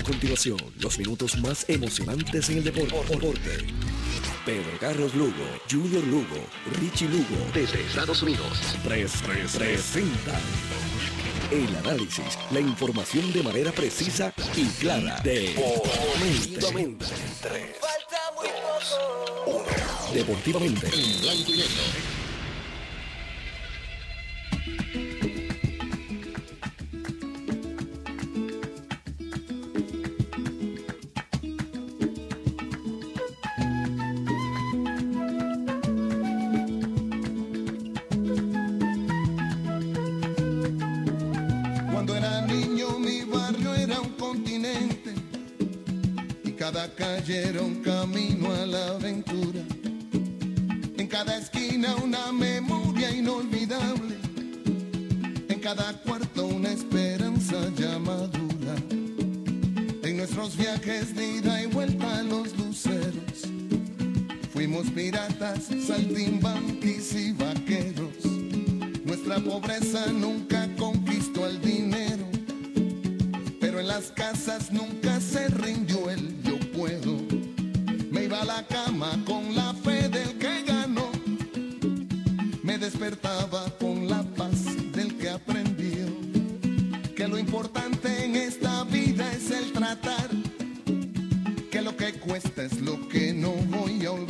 A continuación, los minutos más emocionantes en el deporte. Pedro Carlos Lugo, Junior Lugo, Richie Lugo, desde Estados Unidos, pres, pres, presentan el análisis, la información de manera precisa y clara. Deportivamente. Falta muy poco. Deportivamente. En blanco y negro. Una esperanza ya madura. En nuestros viajes de ida y vuelta a los luceros. Fuimos piratas, saltimbanquis y vaqueros. Nuestra pobreza nunca conquistó el dinero. Pero en las casas nunca se rindió el me iba a la cama con la fe del que ganó. Me despertaba esta vida es el tratar. Que lo que cuesta es lo que no voy a olvidar.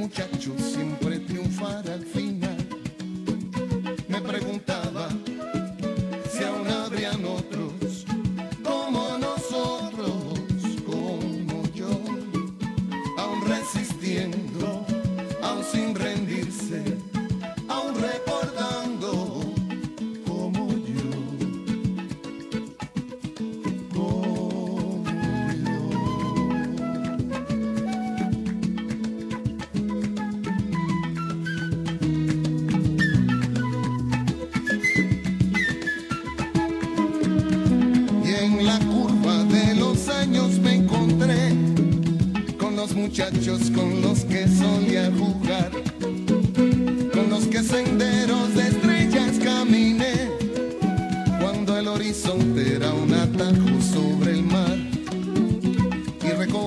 muchacho siempre triunfara al final.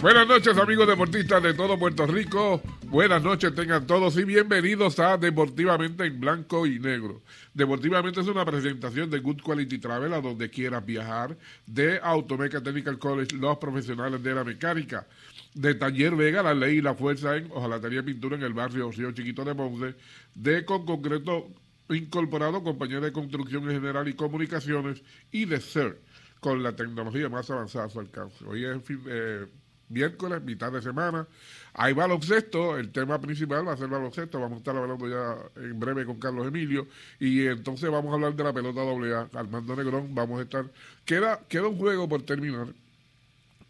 Buenas noches amigos deportistas de todo Puerto Rico. Buenas noches tengan todos y bienvenidos a Deportivamente en Blanco y Negro. Deportivamente es una presentación de Good Quality Travel a donde quieras viajar, de Automeca Technical College, los profesionales de la mecánica, de Taller Vega, la ley y la fuerza en Ojalatería Pintura en el barrio Río Chiquito de Ponce, de Con Concreto Incorporado, compañía de construcción en general y comunicaciones, y de CER, con la tecnología más avanzada a su alcance. Hoy es eh, miércoles, mitad de semana. Hay baloncesto, el tema principal va a ser baloncesto, vamos a estar hablando ya en breve con Carlos Emilio. Y entonces vamos a hablar de la pelota doble A, Armando Negrón, vamos a estar, queda, queda un juego por terminar.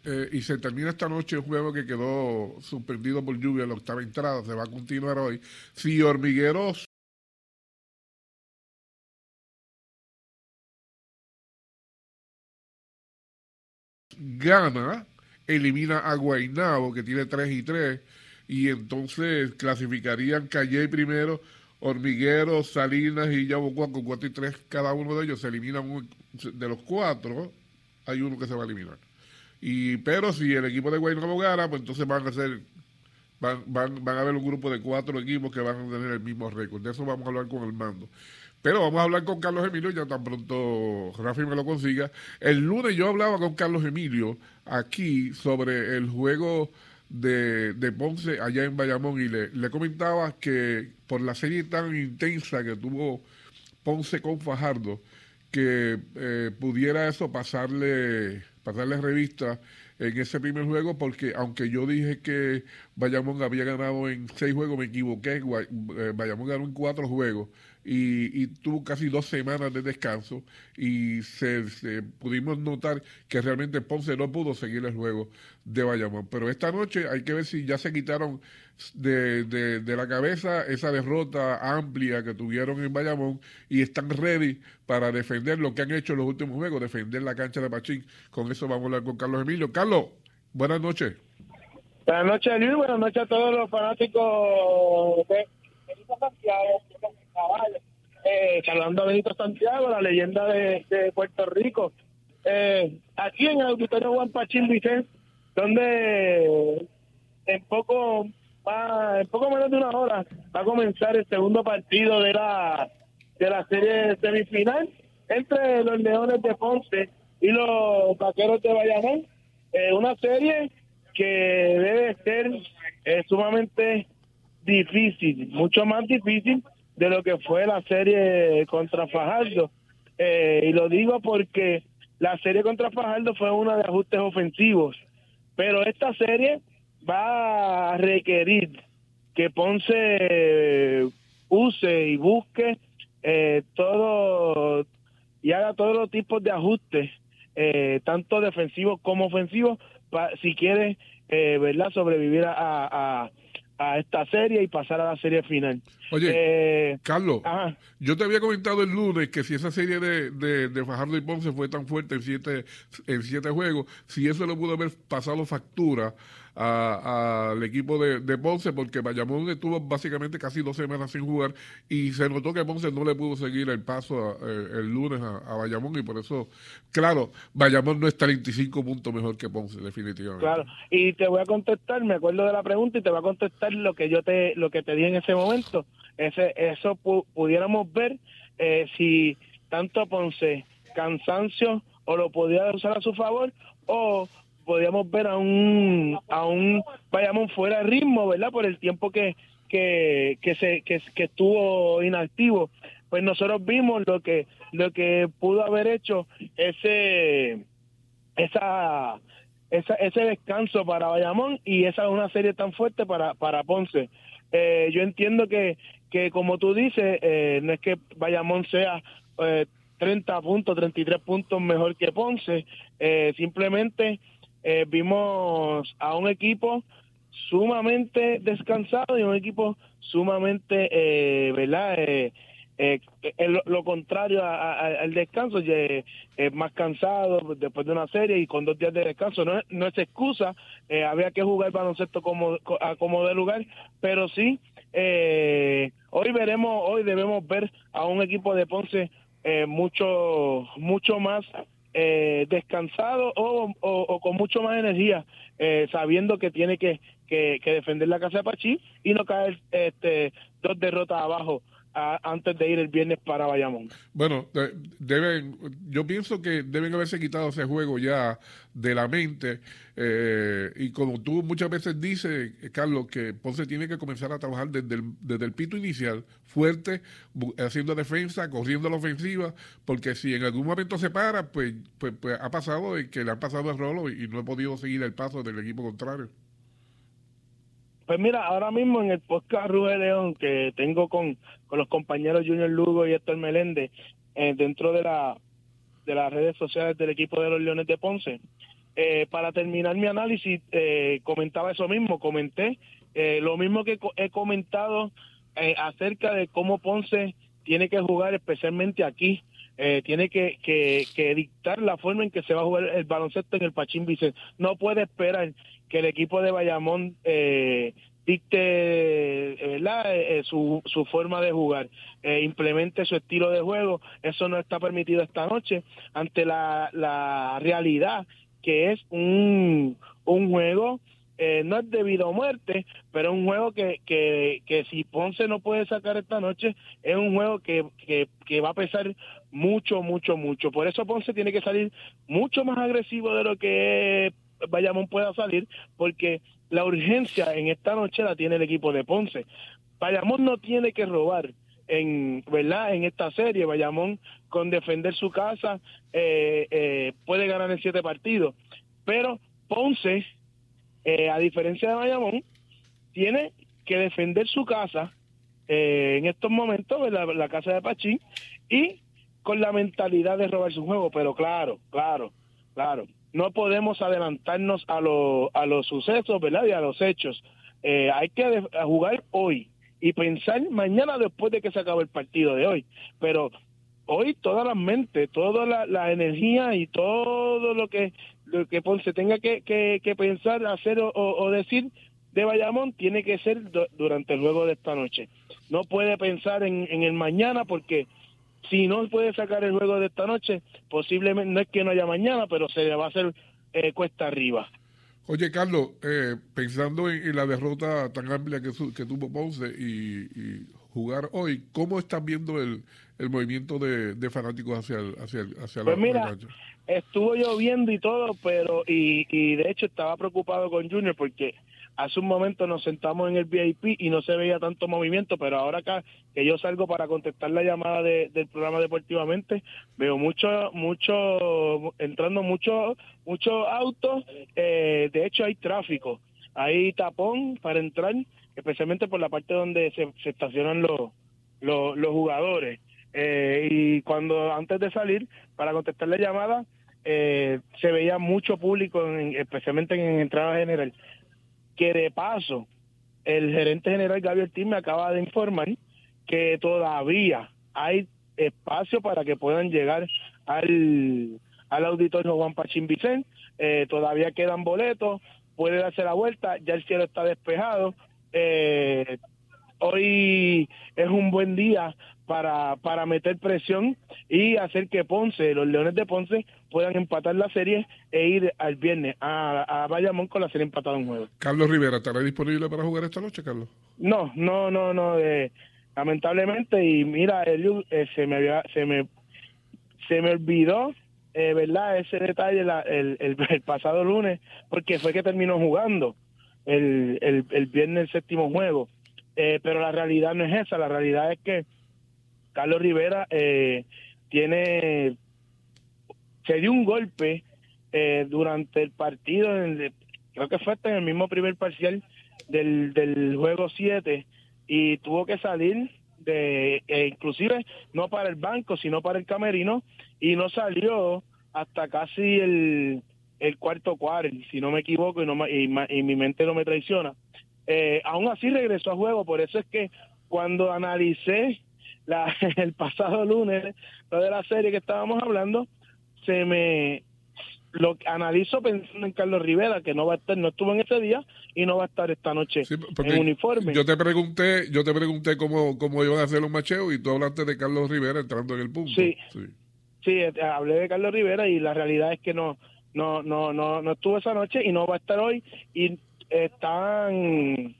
Eh, y se termina esta noche un juego que quedó suspendido por lluvia en la octava entrada, se va a continuar hoy. Si Hormigueros gana, elimina a Guaynabo, que tiene 3 y 3, y entonces clasificarían Calle primero, Hormiguero, Salinas y Yabucoa con 4 y 3 cada uno de ellos. Se eliminan de los cuatro, hay uno que se va a eliminar. Y, pero si el equipo de Guaynabo gana, pues entonces van a ser van, van, van a haber un grupo de cuatro equipos que van a tener el mismo récord. De eso vamos a hablar con el mando. Pero vamos a hablar con Carlos Emilio, ya tan pronto Rafi me lo consiga. El lunes yo hablaba con Carlos Emilio aquí sobre el juego de, Ponce allá en Bayamón y le, comentaba que por la serie tan intensa que tuvo Ponce con Fajardo, que eh, pudiera eso pasarle, pasarle revista en ese primer juego, porque aunque yo dije que Bayamón había ganado en seis juegos, me equivoqué, eh, Bayamón ganó en cuatro juegos y, tuvo casi dos semanas de descanso y se, pudimos notar que realmente Ponce no pudo seguir el juego de Bayamón. Pero esta noche hay que ver si ya se quitaron de, de, la cabeza esa derrota amplia que tuvieron en Bayamón y están ready para defender lo que han hecho en los últimos juegos, defender la cancha de Pachín. Con eso vamos a hablar con Carlos Emilio. Carlos, buenas noches. Buenas noches, Luis. Buenas noches a todos los fanáticos de Santiago eh, saludando a Benito Santiago, la leyenda de, Puerto Rico. Eh, aquí en el auditorio Juan Pachín Vicente, donde en poco en poco menos de una hora va a comenzar el segundo partido de la de la serie semifinal entre los Leones de Ponce y los Vaqueros de Bayamón. Eh, una serie que debe ser eh, sumamente difícil, mucho más difícil de lo que fue la serie contra Fajardo. Eh, y lo digo porque la serie contra Fajardo fue una de ajustes ofensivos, pero esta serie va a requerir que Ponce use y busque eh, todo y haga todos los tipos de ajustes, eh, tanto defensivos como ofensivos, si quiere, ¿verdad?, sobrevivir a, a esta serie y pasar a la serie final. Oye, eh, Carlos, yo te había comentado el lunes que si esa serie de, de, de, Fajardo y Ponce fue tan fuerte en siete, en siete juegos, si eso le pudo haber pasado factura al equipo de, de, Ponce porque Bayamón estuvo básicamente casi dos semanas sin jugar y se notó que Ponce no le pudo seguir el paso eh, el lunes a, Bayamón y por eso, claro, Bayamón no es 35 puntos mejor que Ponce, definitivamente. Claro, y te voy a contestar, me acuerdo de la pregunta y te voy a contestar lo que yo te, lo que te di en ese momento. Ese, eso pudiéramos ver eh, si tanto Ponce cansancio o lo podía usar a su favor o podíamos ver a un a un Bayamón fuera de ritmo, ¿verdad? Por el tiempo que que, que se que, estuvo inactivo. Pues nosotros vimos lo que lo que pudo haber hecho ese esa, esa ese descanso para Bayamón y esa es una serie tan fuerte para para Ponce. Eh, yo entiendo que que como tú dices, eh, no es que Bayamón sea eh, 30 puntos, 33 puntos mejor que Ponce, eh, simplemente eh, vimos a un equipo sumamente descansado y un equipo sumamente, eh, ¿verdad? Eh, eh lo, contrario al descanso, eh, más cansado después de una serie y con dos días de descanso. No, no es excusa, eh, había que jugar baloncesto como, a como de lugar, pero sí, hoy veremos, hoy debemos ver a un equipo de Ponce mucho, mucho más eh, descansado o, con mucho más energía, eh, sabiendo que tiene que, que, defender la casa de Pachí y no caer este, dos derrotas abajo antes de ir el viernes para Bayamón. Bueno, deben, yo pienso que deben haberse quitado ese juego ya de la mente eh, y como tú muchas veces dices, Carlos, que Ponce tiene que comenzar a trabajar desde el, desde el pito inicial, fuerte, haciendo defensa, corriendo la ofensiva, porque si en algún momento se para, pues, pues, pues ha pasado que le han pasado el rolo y no ha podido seguir el paso del equipo contrario. Pues mira, ahora mismo en el podcast Rubén León que tengo con, los compañeros Junior Lugo y Héctor Meléndez eh, dentro de, la, de las redes sociales del equipo de los Leones de Ponce, eh, para terminar mi análisis, eh, comentaba eso mismo, comenté lo mismo que he comentado acerca de cómo Ponce tiene que jugar especialmente aquí. tiene que, que, que, dictar la forma en que se va a jugar el baloncesto en el Pachín Vicente. No puede esperar que el equipo de Bayamón eh, dicte eh, ¿verdad? Eh, su, su forma de jugar, implemente su estilo de juego. Eso no está permitido esta noche ante la, la realidad que es un, un juego no es debido a muerte, pero es un juego que, que, que si Ponce no puede sacar esta noche, es un juego que, que, que va a pesar mucho, mucho, mucho. Por eso Ponce tiene que salir mucho más agresivo de lo que Bayamón pueda salir, porque la urgencia en esta noche la tiene el equipo de Ponce. Bayamón no tiene que robar en verdad en esta serie. Bayamón con defender su casa eh, eh, puede ganar en siete partidos. Pero Ponce eh, a diferencia de Bayamón tiene que defender su casa en estos momentos la casa de Pachín y con la mentalidad de robar su juego. Pero claro claro claro no podemos adelantarnos a, a los sucesos, ¿verdad? Y a los hechos. Eh, hay que jugar hoy y pensar mañana después de que se acabe el partido de hoy. Pero hoy toda la mente, toda la, energía y todo lo que, lo que Ponce tenga que, que, pensar, hacer o, decir de Bayamón tiene que ser durante el juego de esta noche. No puede pensar en, en el mañana porque si no puede sacar el juego de esta noche, posiblemente no es que no haya mañana, pero se le va a hacer eh, cuesta arriba. Oye, Carlos, eh, pensando en, la derrota tan amplia que, que tuvo Ponce y, jugar hoy, ¿cómo estás viendo el, el movimiento de, fanáticos hacia, el, hacia, hacia pues mira, estuvo lloviendo y todo, pero y, y de hecho estaba preocupado con Junior porque hace un momento nos sentamos en el VIP y no se veía tanto movimiento, pero ahora acá que yo salgo para contestar la llamada del programa deportivamente, veo mucho, mucho, entrando muchos mucho autos, eh, de hecho hay tráfico, hay tapón para entrar, especialmente por la parte donde se, estacionan los, los, jugadores. Eh, y cuando antes de salir para contestar la llamada, eh, se veía mucho público, especialmente en entrada general que de paso el gerente general Gabriel Tim me acaba de informar que todavía hay espacio para que puedan llegar al, al auditorio Juan Pachín Vicente, eh, todavía quedan boletos, puede darse la vuelta, ya el cielo está despejado, eh, hoy es un buen día para, para meter presión y hacer que Ponce, los Leones de Ponce, puedan empatar la serie e ir al viernes a, a Bayamón con la serie empatada en juego. Carlos Rivera, ¿estará disponible para jugar esta noche, Carlos? No, no, no, no. Eh, lamentablemente, y mira, eh, se, me se me se me olvidó, eh, ¿verdad? Ese detalle el, el, pasado lunes, porque fue que terminó jugando el, el, el viernes el séptimo juego. Eh, pero la realidad no es esa, la realidad es que Carlos Rivera eh, tiene se dio un golpe eh, durante el partido, creo que fue en el mismo primer parcial del, del juego 7 y tuvo que salir de e inclusive no para el banco sino para el camerino y no salió hasta casi el, el cuarto cuarto si no me equivoco y, no, y, y mi mente no me traiciona. Eh, aún así regresó a juego por eso es que cuando analicé la, el pasado lunes, lo de la serie que estábamos hablando, se me lo analizo pensando en Carlos Rivera que no va a estar no estuvo en ese día y no va a estar esta noche en uniforme. yo te pregunté yo te pregunté cómo cómo iban a hacer los macheos y tú hablaste de Carlos Rivera entrando en el punto. Sí, Sí, eh, hablé de Carlos Rivera y la realidad es que no, no, no, no, no estuvo esa noche y no va a estar hoy y están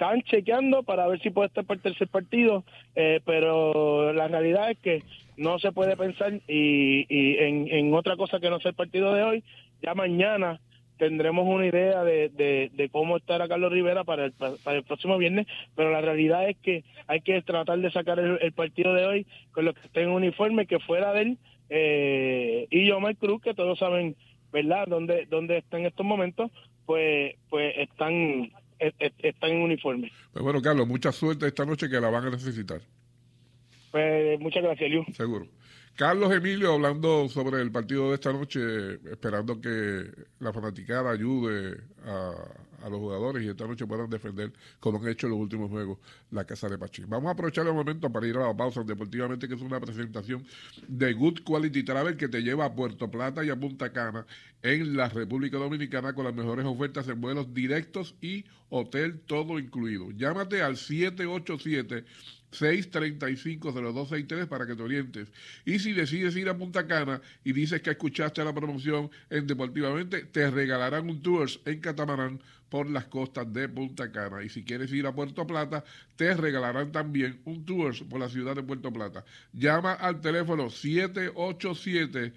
están chequeando para ver si puede estar para el tercer partido, eh, pero la realidad es que no se puede pensar y, y en, en, otra cosa que no sea el partido de hoy. Ya mañana tendremos una idea de, de, cómo estará Carlos Rivera para el, para el próximo viernes, pero la realidad es que hay que tratar de sacar el, partido de hoy con los que estén en uniforme, que fuera de él, eh, y Yomar Cruz, que todos saben, ¿verdad?, dónde, dónde están en estos momentos, pues, pues están están en uniforme. Pues bueno, Carlos, mucha suerte esta noche que la van a necesitar. Pues muchas gracias, Liu. Seguro. Carlos Emilio hablando sobre el partido de esta noche, esperando que la fanaticada ayude a, los jugadores y esta noche puedan defender, como han hecho en los últimos juegos, la Casa de Pachín. Vamos a aprovechar el momento para ir a la pausa deportivamente, que es una presentación de Good Quality Travel que te lleva a Puerto Plata y a Punta Cana en la República Dominicana con las mejores ofertas en vuelos directos y hotel todo incluido. Llámate al 787 635-0263 para que te orientes. Y si decides ir a Punta Cana y dices que escuchaste la promoción en Deportivamente, te regalarán un tour en catamarán por las costas de Punta Cana. Y si quieres ir a Puerto Plata, te regalarán también un tour por la ciudad de Puerto Plata. Llama al teléfono 787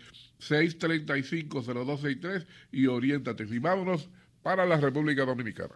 635-0263 y oriéntate. Y vámonos para la República Dominicana.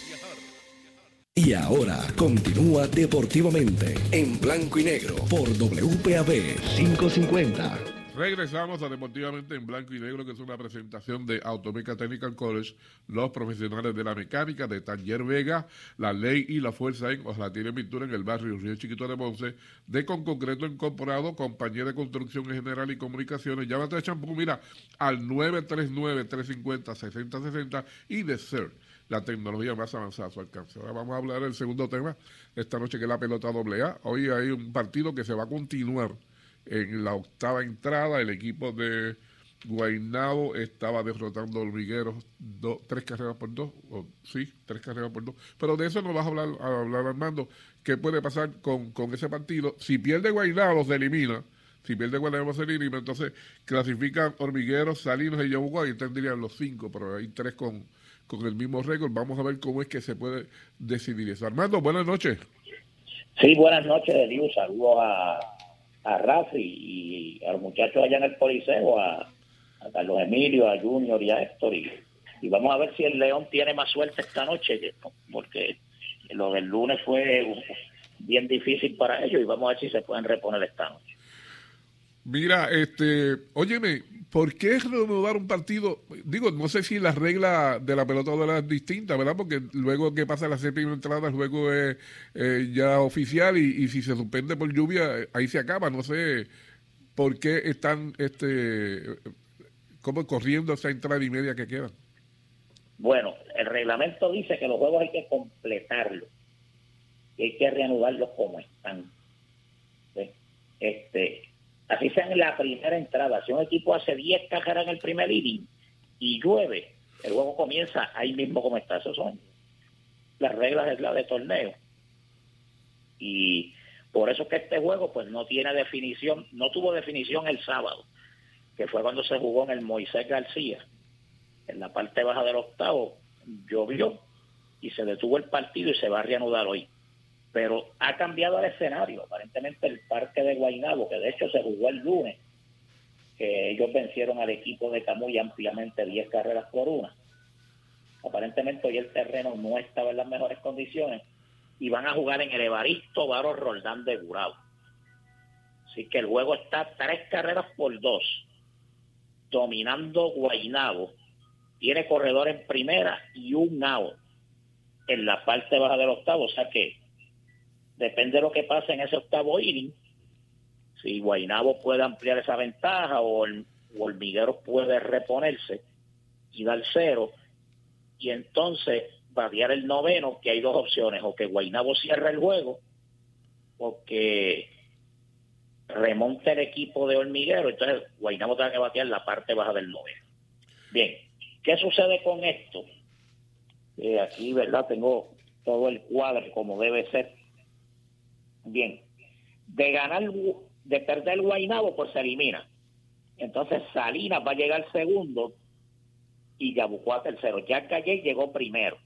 Y ahora continúa deportivamente en blanco y negro por WPAB 550. Regresamos a Deportivamente en Blanco y Negro, que es una presentación de Automeca Technical College, los profesionales de la mecánica de Taller Vega, la ley y la fuerza en tiene Pintura en el barrio Río Chiquito de Ponce, de Con Concreto Incorporado, compañía de construcción en general y comunicaciones. Llámate a Champú, mira, al 939-350-6060 y de CERT la tecnología más avanzada a su alcance. Ahora vamos a hablar del segundo tema esta noche, que es la pelota AA. Hoy hay un partido que se va a continuar en la octava entrada. El equipo de Guaynabo estaba derrotando a Hormigueros tres carreras por dos, o, sí, tres carreras por dos. Pero de eso nos vas a hablar, a hablar Armando. ¿Qué puede pasar con, ese partido? Si pierde Guaynabo, se elimina. Si pierde Guaynabo, se elimina. Entonces clasifican Hormigueros, Salinos y Yabucoa y tendrían los cinco, pero hay tres con con el mismo récord. Vamos a ver cómo es que se puede decidir eso. Armando, buenas noches. Sí, buenas noches, Eliu. Saludos a, a Rafi y a los muchachos allá en el Coliseo, a, Carlos Emilio, a Junior y a Héctor. Y, vamos a ver si el León tiene más suerte esta noche, porque lo del lunes fue bien difícil para ellos y vamos a ver si se pueden reponer esta noche. Mira, este, óyeme, ¿por qué renovar un partido? Digo, no sé si la regla de la pelota es distinta, ¿verdad? Porque luego que pasa la séptima entrada, luego es eh, ya oficial y, si se suspende por lluvia, ahí se acaba. No sé por qué están, este, como corriendo esa entrada y media que queda. Bueno, el reglamento dice que los juegos hay que completarlo. y hay que reanudarlos como están. Este, así sea en la primera entrada. Si un equipo hace 10 carreras en el primer inning y llueve, el juego comienza ahí mismo como está. Esas son las reglas de, la de torneo. Y por eso que este juego pues no tiene definición, no tuvo definición el sábado, que fue cuando se jugó en el Moisés García, en la parte baja del octavo, llovió y se detuvo el partido y se va a reanudar hoy. Pero ha cambiado el escenario. Aparentemente el parque de Guaynabo, que de hecho se jugó el lunes, que ellos vencieron al equipo de Camuy ampliamente 10 carreras por una. Aparentemente hoy el terreno no estaba en las mejores condiciones y van a jugar en el Evaristo Varo Roldán de Gurao. Así que el juego está tres carreras por dos, dominando Guaynabo. Tiene corredor en primera y un out en la parte baja del octavo. O sea que depende de lo que pase en ese octavo inning. Si Guaynabo puede ampliar esa ventaja o el Hormiguero puede reponerse y dar cero. Y entonces variar el noveno, que hay dos opciones, o que Guaynabo cierre el juego, o que remonte el equipo de hormiguero, entonces Guaynabo tiene que batear la parte baja del noveno. Bien, ¿qué sucede con esto? Eh, aquí, ¿verdad? Tengo todo el cuadro como debe ser. Bien, de ganar, de perder el Guaynabo, pues se elimina. Entonces Salinas va a llegar segundo y Yabucoa tercero. Ya Calle llegó primero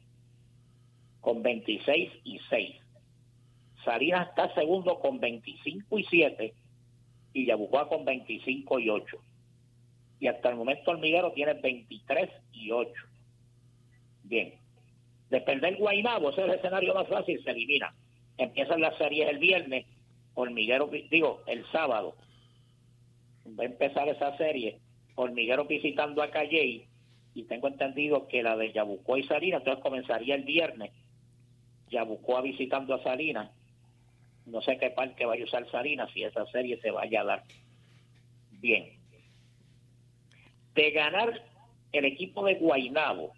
con 26 y 6. Salinas está segundo con 25 y 7 y Yabucoa con 25 y 8. Y hasta el momento Hormiguero tiene 23 y 8. Bien. De perder Guaynabo, ese es el escenario más fácil, se elimina. Empiezan las series el viernes, Hormiguero, digo, el sábado. Va a empezar esa serie, Hormiguero visitando a Calley, y tengo entendido que la de Yabucoa y Salinas, entonces comenzaría el viernes Yabucoa visitando a Salinas. No sé qué parque vaya a usar Salinas si esa serie se vaya a dar. Bien. De ganar el equipo de Guainabo,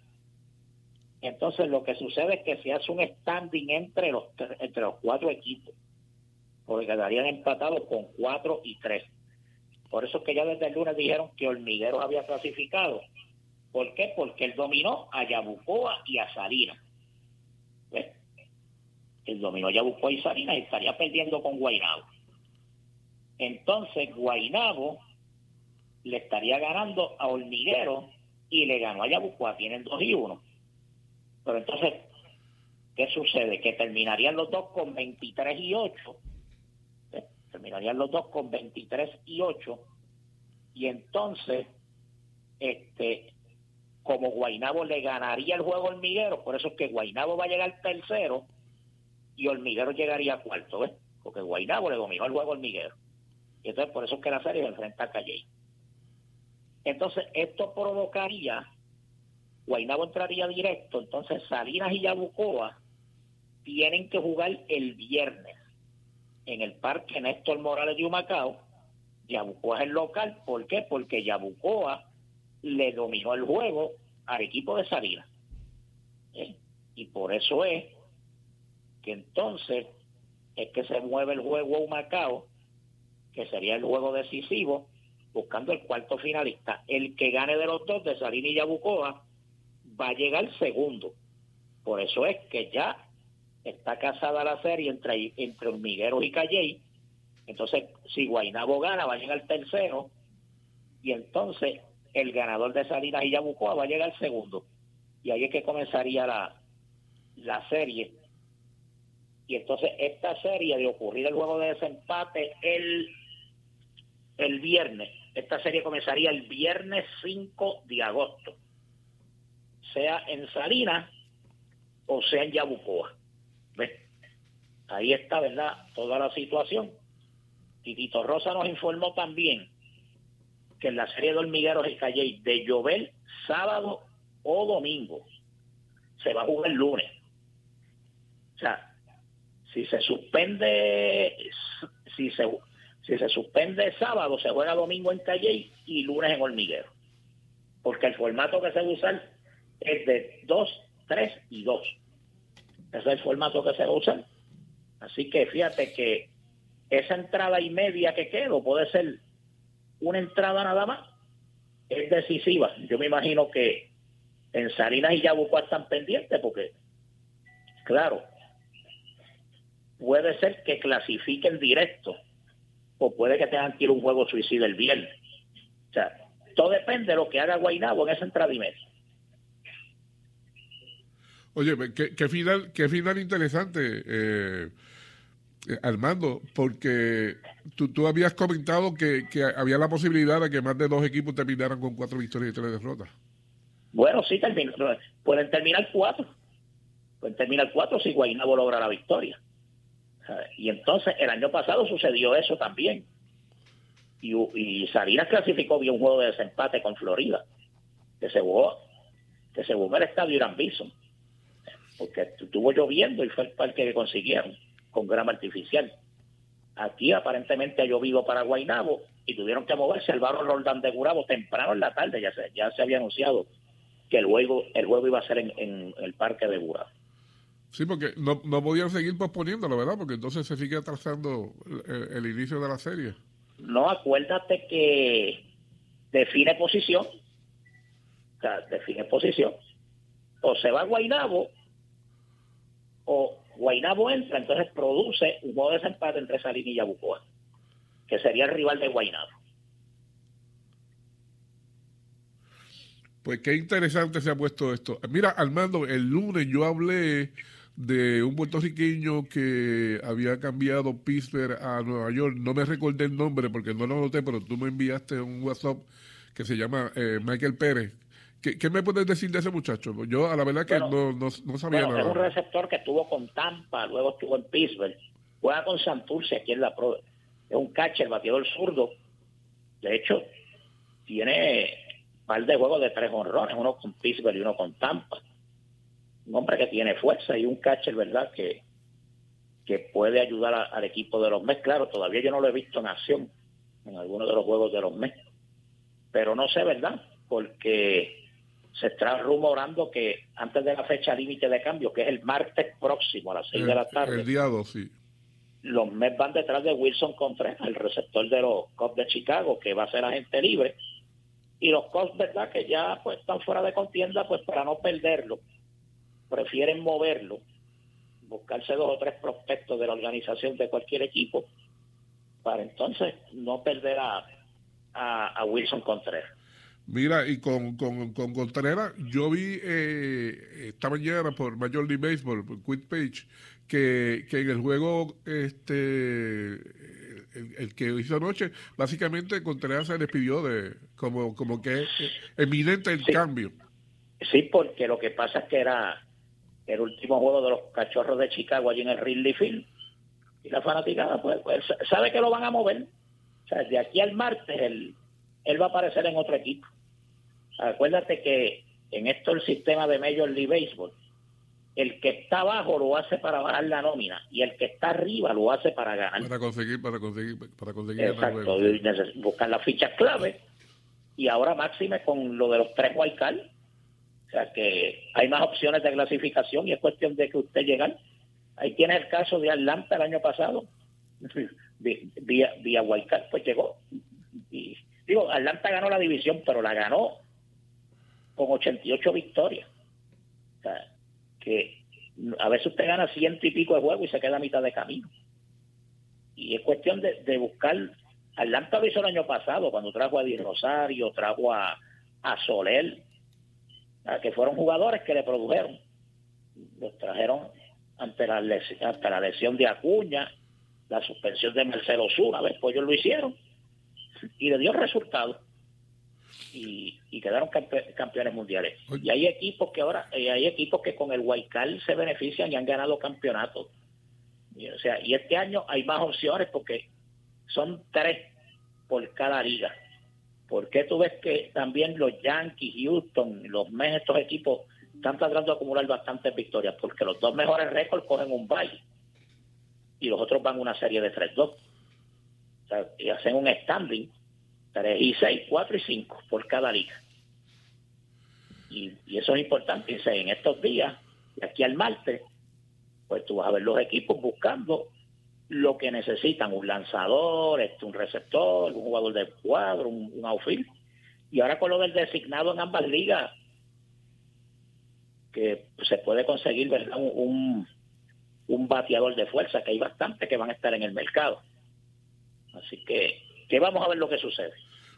entonces lo que sucede es que se hace un standing entre los, entre los cuatro equipos, porque quedarían empatados con cuatro y tres. Por eso que ya desde el lunes dijeron que Hormigueros había clasificado. ¿Por qué? Porque él dominó a Yabucoa y a Salinas el dominó Yabucoa y Salinas y estaría perdiendo con Guainabo. Entonces Guainabo le estaría ganando a Hormiguero y le ganó a Yabucoa, tienen dos y uno. Pero entonces, ¿qué sucede? Que terminarían los dos con 23 y 8. ¿Eh? Terminarían los dos con 23 y 8. Y entonces, este, como Guainabo le ganaría el juego Hormiguero, por eso es que Guainabo va a llegar tercero y Hormiguero llegaría a cuarto, ¿ves? Porque Guaynabo le dominó el juego a Hormiguero. Y entonces por eso es que la serie se enfrenta a Calle. Entonces esto provocaría, Guaynabo entraría directo, entonces Salinas y Yabucoa tienen que jugar el viernes en el Parque Néstor Morales de Humacao. Yabucoa es el local, ¿por qué? Porque Yabucoa le dominó el juego al equipo de Salinas. ¿Eh? Y por eso es entonces es que se mueve el juego a Macao, que sería el juego decisivo, buscando el cuarto finalista. El que gane de los dos, de Salina y Yabucoa, va a llegar segundo. Por eso es que ya está casada la serie entre, entre Hormigueros y Calley. Entonces, si Guainabo gana, va a llegar tercero. Y entonces el ganador de Salinas y Yabucoa va a llegar segundo. Y ahí es que comenzaría la, la serie y entonces esta serie de ocurrir el juego de desempate el, el viernes, esta serie comenzaría el viernes 5 de agosto, sea en Salinas o sea en Yabucoa. ¿Ves? Ahí está, ¿verdad? Toda la situación. Titito Rosa nos informó también que en la serie de hormigueros y Calle de llover sábado o domingo se va a jugar el lunes. O sea, si se suspende, si se, si se suspende sábado, se juega domingo en Calle y lunes en Hormiguero. Porque el formato que se va a usar es de 2, 3 y 2. Ese es el formato que se va a usar. Así que fíjate que esa entrada y media que quedó puede ser una entrada nada más, es decisiva. Yo me imagino que en Salinas y Yabucoa están pendientes porque, claro, puede ser que clasifiquen directo o puede que tengan que ir un juego suicida el viernes. O sea, todo depende de lo que haga Guaynabo en esa entrada y media. Oye, qué, final, qué final interesante, eh, eh, Armando, porque tú, tú habías comentado que, había la posibilidad de que más de dos equipos terminaran con cuatro victorias y tres derrotas. Bueno, sí, pueden terminar cuatro. Pueden terminar cuatro si Guaynabo logra la victoria. Y entonces el año pasado sucedió eso también. Y, y Salinas clasificó bien un juego de desempate con Florida, que se jugó, que se jugó el estadio Irán Bison porque estuvo lloviendo y fue el parque que consiguieron con grama artificial. Aquí aparentemente ha llovido para Guaynabo y tuvieron que moverse al barrio Roldán de Gurabo temprano en la tarde, ya se, ya se había anunciado que el juego, el juego iba a ser en, el parque de Gurabo. Sí, porque no, no podían seguir posponiéndolo, ¿verdad? Porque entonces se sigue atrasando el, el inicio de la serie. No, acuérdate que define posición. O sea, define posición. O se va a Guaynabo o Guainabo entra, entonces produce un modo de desempate entre Salín y Yabucoa, que sería el rival de Guainabo. Pues qué interesante se ha puesto esto. Mira, Armando, el lunes yo hablé de un puertorriqueño que había cambiado Pittsburgh a Nueva York. No me recordé el nombre porque no lo noté, pero tú me enviaste un WhatsApp que se llama eh, Michael Pérez, ¿Qué, me puedes decir de ese muchacho? Yo a la verdad que no, no, sabía nada. Es un receptor que estuvo con Tampa, luego estuvo en Pittsburgh, juega con Santurce aquí en la Pro. Es un catcher, bateador zurdo. De hecho, tiene un par de juegos de tres honrones, uno con Pittsburgh y uno con Tampa. Un hombre que tiene fuerza y un catcher, ¿verdad? Que, que puede ayudar al equipo de los Mets. Claro, todavía yo no lo he visto en acción en alguno de los juegos de los Mets. Pero no sé, ¿verdad? Porque se está rumorando que antes de la fecha límite de cambio, que es el martes próximo a las 6 de la tarde. El día 2, sí. Los Mets van detrás de Wilson Contreras, el receptor de los Cubs de Chicago, que va a ser agente libre. Y los Cubs, ¿verdad? Que ya pues están fuera de contienda, pues para no perderlo, prefieren moverlo, buscarse dos o tres prospectos de la organización de cualquier equipo, para entonces no perder a, a Wilson Contreras. Mira, y con, con, con Contreras, yo vi eh, esta mañana por Major League Baseball, por Quit Page, que, que en el juego este el, que hizo anoche, básicamente Contreras se despidió de como, como que es eminente el cambio. Sí, porque lo que pasa es que era el último juego de los cachorros de Chicago allí en el Ridley Field. Y la fanaticada, pues, pues sabe que lo van a mover. O sea, de aquí al martes él, él va a aparecer en otro equipo. Acuérdate que en esto el sistema de Major League Baseball, el que está abajo lo hace para bajar la nómina y el que está arriba lo hace para ganar. Para conseguir, para conseguir, para conseguir. Exacto, buscar las fichas clave y ahora máxime con lo de los tres wildcards. O sea que hay más opciones de clasificación y es cuestión de que usted llegue. Ahí tiene el caso de Atlanta el año pasado. vía, vía wildcard, pues llegó. Y, digo, Atlanta ganó la división, pero la ganó con 88 victorias. O sea, que a veces usted gana ciento y pico de juego y se queda a mitad de camino. Y es cuestión de, buscar. Atlanta lo hizo el año pasado, cuando trajo a Di Rosario, trajo a, Soler, que fueron jugadores que le produjeron. Los trajeron ante la, lesión, ante la lesión de Acuña, la suspensión de Marcelo Zuna, pues ellos lo hicieron y le dio resultado y, quedaron campeones mundiales. Y hay equipos que ahora, eh, hay equipos que con el Guaycal se benefician y han ganado campeonatos. Y, o sea, y este año hay más opciones porque son tres por cada liga. ¿Por qué tú ves que también los Yankees, Houston, los Mets, estos equipos están tratando de acumular bastantes victorias? Porque los dos mejores récords cogen un bye y los otros van una serie de 3-2. O sea, y hacen un standing 3 y 6, 4 y 5 por cada liga. Y, eso es importante. en estos días, de aquí al martes, pues tú vas a ver los equipos buscando lo que necesitan, un lanzador, este, un receptor, un jugador de cuadro, un, un outfield. Y ahora con lo del designado en ambas ligas, que se puede conseguir ¿verdad? Un, un bateador de fuerza, que hay bastante que van a estar en el mercado. Así que, que vamos a ver lo que sucede.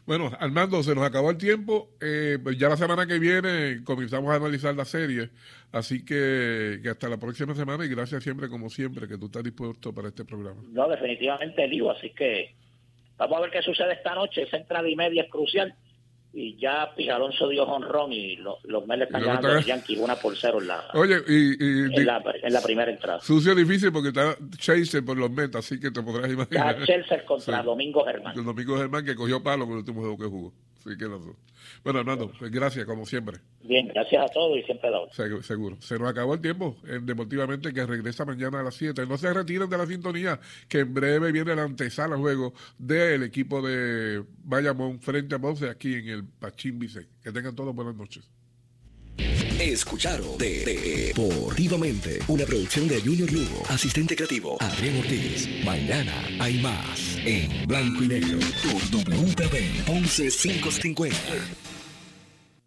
Bueno, Armando, se nos acabó el tiempo. Eh, pues ya la semana que viene comenzamos a analizar la serie. Así que, que, hasta la próxima semana y gracias siempre, como siempre, que tú estás dispuesto para este programa. No, definitivamente, Lío. Así que vamos a ver qué sucede esta noche. Esa entrada y media es crucial y ya Alonso dio honrón y los, los Mets están ganando a los Yankees una por cero en la, Oye, y, y, en, la, en la primera entrada. Sucio difícil porque está Chase por los Mets, así que te podrás imaginar. Está Chelsea contra sí. Domingo Germán. El Domingo Germán que cogió palo con el último juego que jugó. Así que los dos. Bueno, Armando, pues gracias, como siempre. Bien, gracias a todos y siempre dado. Seguro, seguro. Se nos acabó el tiempo en Deportivamente que regresa mañana a las 7. No se retiren de la sintonía, que en breve viene la antesala juego del equipo de Bayamón frente a Ponce aquí en el Pachín Vicente. Que tengan todos buenas noches. Escucharon de, de, Deportivamente, una producción de Junior Lugo, asistente creativo Adrián Ortiz. Mañana hay más en blanco y negro por WPB 11550.